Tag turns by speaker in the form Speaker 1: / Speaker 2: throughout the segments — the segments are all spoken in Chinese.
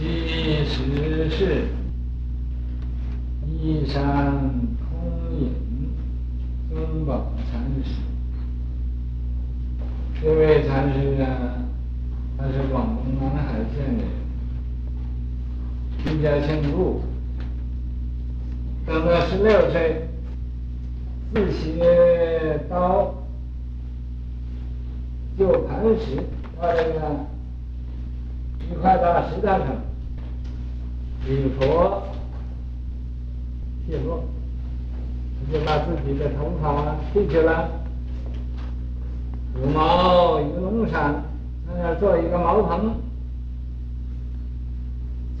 Speaker 1: 其实是依山空隐宗宝禅师。这位禅师呢，他是广东南海县人，居家姓陆，等到十六岁，自学刀，就磐石到这个一块大石头上。礼佛谢过，他就把自己的头发剃去了，五毛与龙山，那儿做一个茅棚，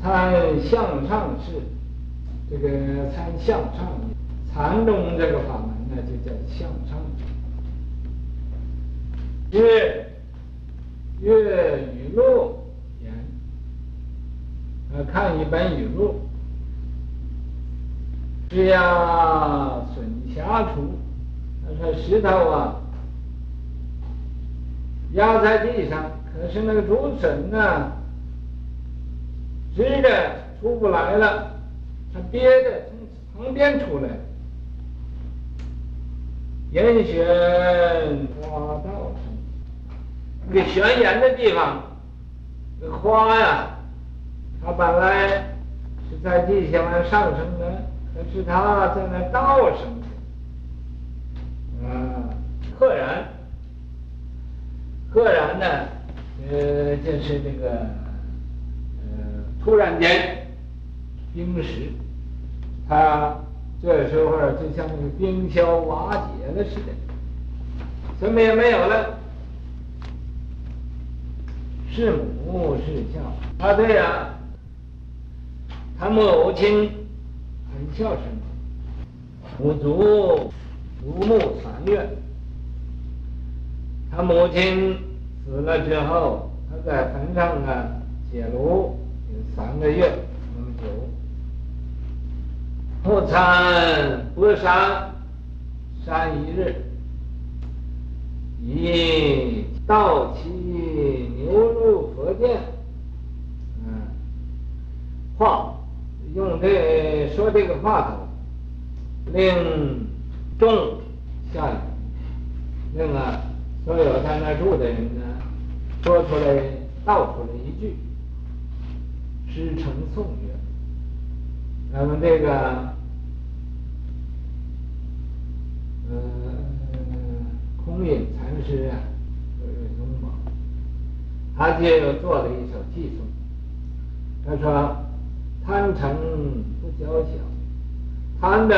Speaker 1: 参向上式，这个参向上，禅宗这个法门呢，就叫向上。月月语录。呃，看一本语录，是呀，笋下处，那个石头啊，压在地上，可是那个竹笋呢，直的出不来了，它憋的从旁边出来。严选花道，那个悬岩的地方，那花呀。他本来是在地下面上升的，可是他在那道上啊，赫然，赫然呢，呃，就是这个，呃，突然间冰石，他这时候就像那个冰消瓦解了似的，什么也没有了，是母是孝啊？对呀。他母亲很孝顺，抚足如沐三月。他母亲死了之后，他在坟上啊解炉有三个月那么久。后参博山山一日，以道其牛入佛殿，嗯，话。用这说这个话头，令众下雨，令啊所有在那住的人呢，说出来道出了一句，师承颂曰：“咱们这个，嗯、呃，空隐禅师啊，就是宗宝，他就做了一首偈颂，他说。”贪成不教晓，贪的，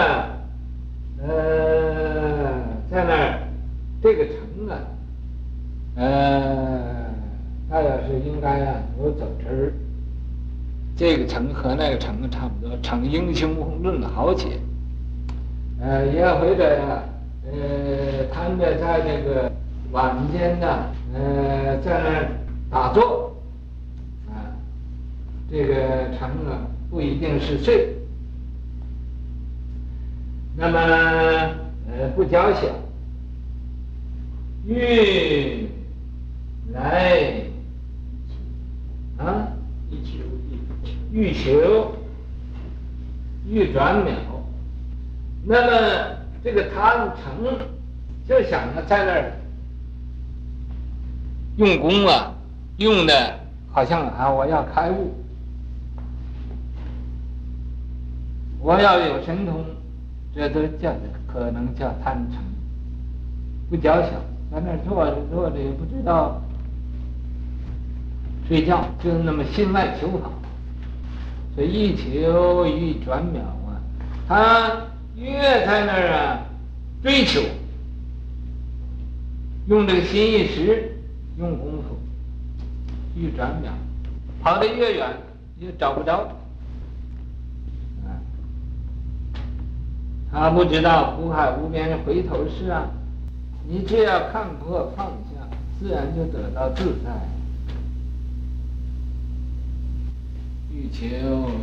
Speaker 1: 呃，在那儿，这个成啊，呃，他要是应该啊有走之儿，这个成和那个成差不多，成英雄论豪杰，呃，也或者呀，呃，贪的在那个晚间呢，呃，在那打坐，啊，这个成啊。不一定是睡，那么呃不教晓，欲来啊，欲求欲转秒，那么这个贪成就想着在那儿用功啊，用的好像啊我要开悟。我要有神通，这都叫可能叫贪嗔，不教晓，在那坐着坐着也不知道睡觉，就那么心外求法，所以一求一转秒啊，他越在那儿啊追求，用这个心一时，用功夫一转秒，跑得越远越找不着。他不知道苦海无边回头是岸，你只要看破放下，自然就得到自在。欲求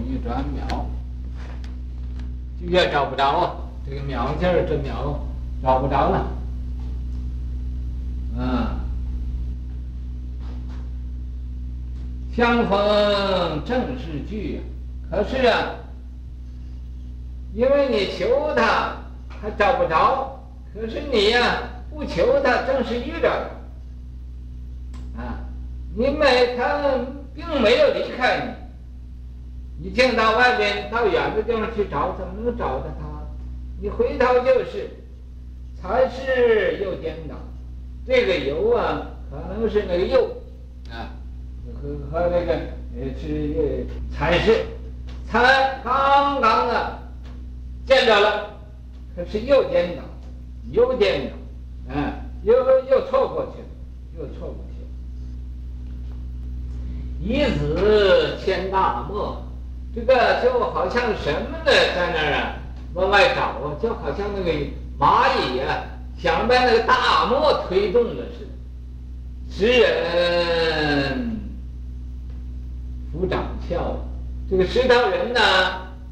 Speaker 1: 欲转秒，越找不着啊！这个秒字儿，这秒找不着了。啊，相逢正是聚。可是啊，因为你求他，他找不着；可是你呀、不求他，正是遇着了。啊，你没他并没有离开你，你净到外边到远的地方去找，怎么能找到他？你回头就是，才是又颠倒。这个油啊，可能是那个又啊，和和那个呃是才是才刚刚啊见着了，可是又颠倒，又颠倒，嗯，又又错过去了，又错过去了。以子牵大漠，这个就好像什么呢？在那儿啊，往外找啊，就好像那个蚂蚁、啊。想把那个大漠推动了似的，使人夫长啸。这个石头人呢，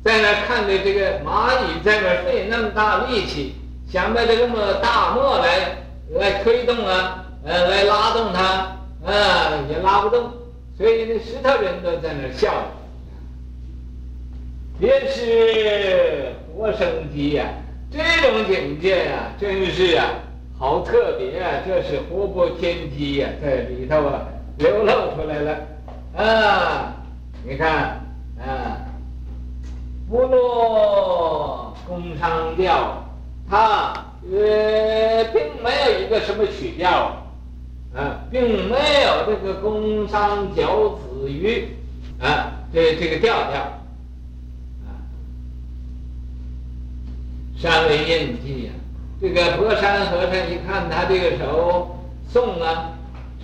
Speaker 1: 在那看着这个蚂蚁在那费那么大力气，想把这么大漠来来推动啊，呃，来拉动它，啊，也拉不动，所以那石头人都在那笑。别是活生机呀！这种境界呀、真是啊，好特别啊！这是活泼天机呀、在里头啊流露出来了啊！你看啊，不落宫商调，它呃并没有一个什么曲调啊，并没有这个宫商角徵羽啊，这这个调调。啊山为印记呀，这个博山和尚一看他这个手送啊，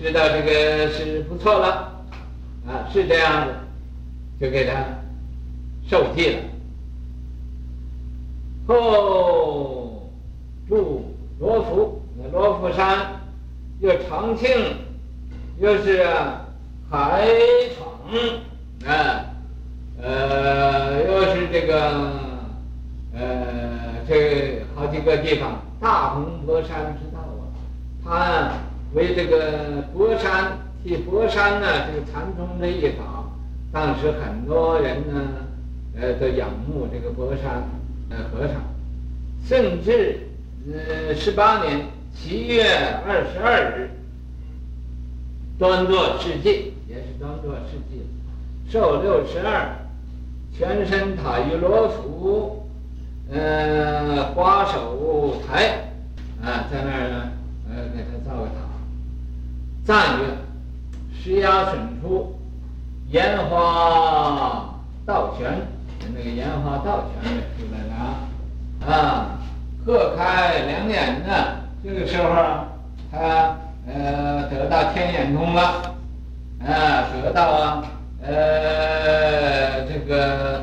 Speaker 1: 知道这个是不错了，啊，是这样的，就给他受记了。后住罗浮，那罗浮山又长庆，又是海闯，啊，呃，又是这个，呃。这好几个地方，大红博山知道啊，他为这个博山替博山呢，这个禅宗这一法，当时很多人呢，呃，都仰慕这个博山呃和尚，甚至呃十八年七月二十二日，端坐示记，也是端坐示记，寿六十二，全身塔于罗浮。呃，花手台，啊，在那儿呢，呃，给他造个塔。赞曰：“石崖笋出，烟花倒悬，那个烟花倒悬的出来了啊！各开两眼呢，这个时候他呃得到天眼通了，啊，得到啊，呃，这个。”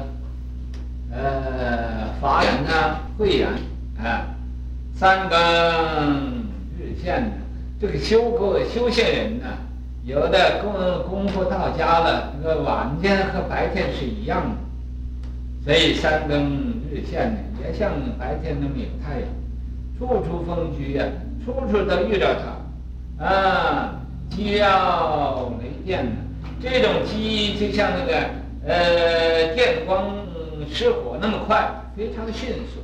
Speaker 1: 呃，法眼呢，慧眼啊，三更日现呢。这个修过修仙人呢，有的功功夫到家了，这个晚间和白天是一样的，所以三更日现呢，也像白天那么有太阳，处处风居呀，处处都遇着他啊，叫雷电呢，这种机就像那个呃电光。失火那么快，非常迅速。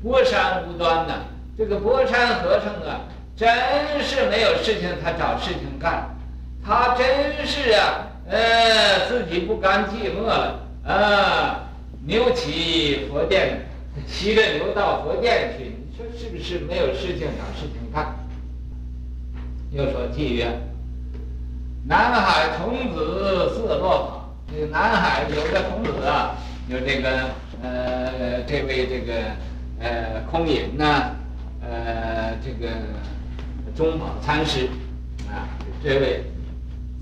Speaker 1: 博山无端呐，这个博山和尚啊，真是没有事情他找事情干，他真是啊，呃，自己不甘寂寞了啊，牛骑佛殿，骑着牛到佛殿去，你说是不是没有事情找事情干？又说偈曰：南海童子自落跑，这个南海有个童子啊。有这个呃，这位这个呃空隐呐，呃这个中宝禅师啊，这位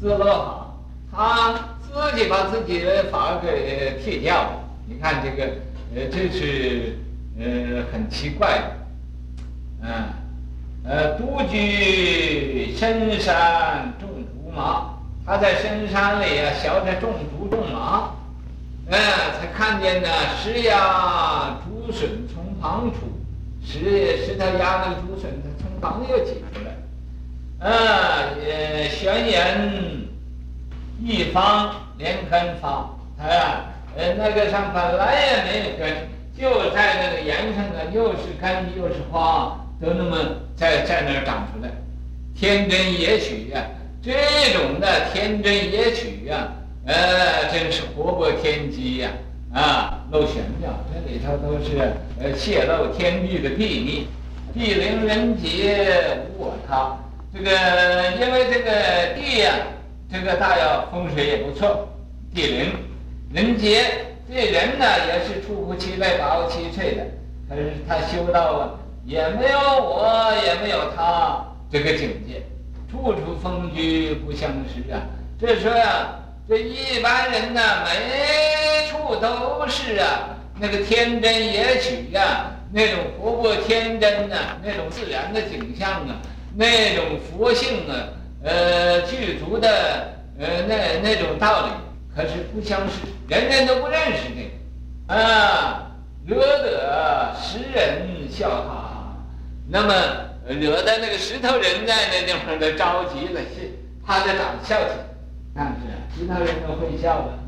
Speaker 1: 自乐好，他自己把自己的法给剃掉了。你看这个呃，这是呃很奇怪的，啊，呃独居深山种竹麻，他在深山里啊，学着种竹种麻。哎，才看见呢，石压竹笋从旁出，石石头压那个竹笋，它从旁又挤出来。啊，呃，悬岩一方连根发，啊，呃，那个上本来也没有根，就在那个岩上啊，又是根又是花，都那么在在那儿长出来，天真也许呀、这种的天真也许呀、呃，真是活泼天机呀、啊，啊，露玄妙，这里头都是呃泄露天地的秘密，地灵人杰无我他，这个因为这个地呀、这个大要风水也不错，地灵。人杰，这人呢也是出乎其类，拔乎其萃的。可是他修道啊，也没有我，也没有他这个境界，处处风居不相识啊。这说呀，这一般人呢，每处都是啊，那个天真也许呀，那种活泼天真呐、那种自然的景象啊，那种佛性啊。呃，具足的呃那那种道理，可是不相识，人人都不认识这个，啊，惹得石人笑他，那么惹得那个石头人在那地方都着急了，是他在长笑起来，但是石头人都会笑的。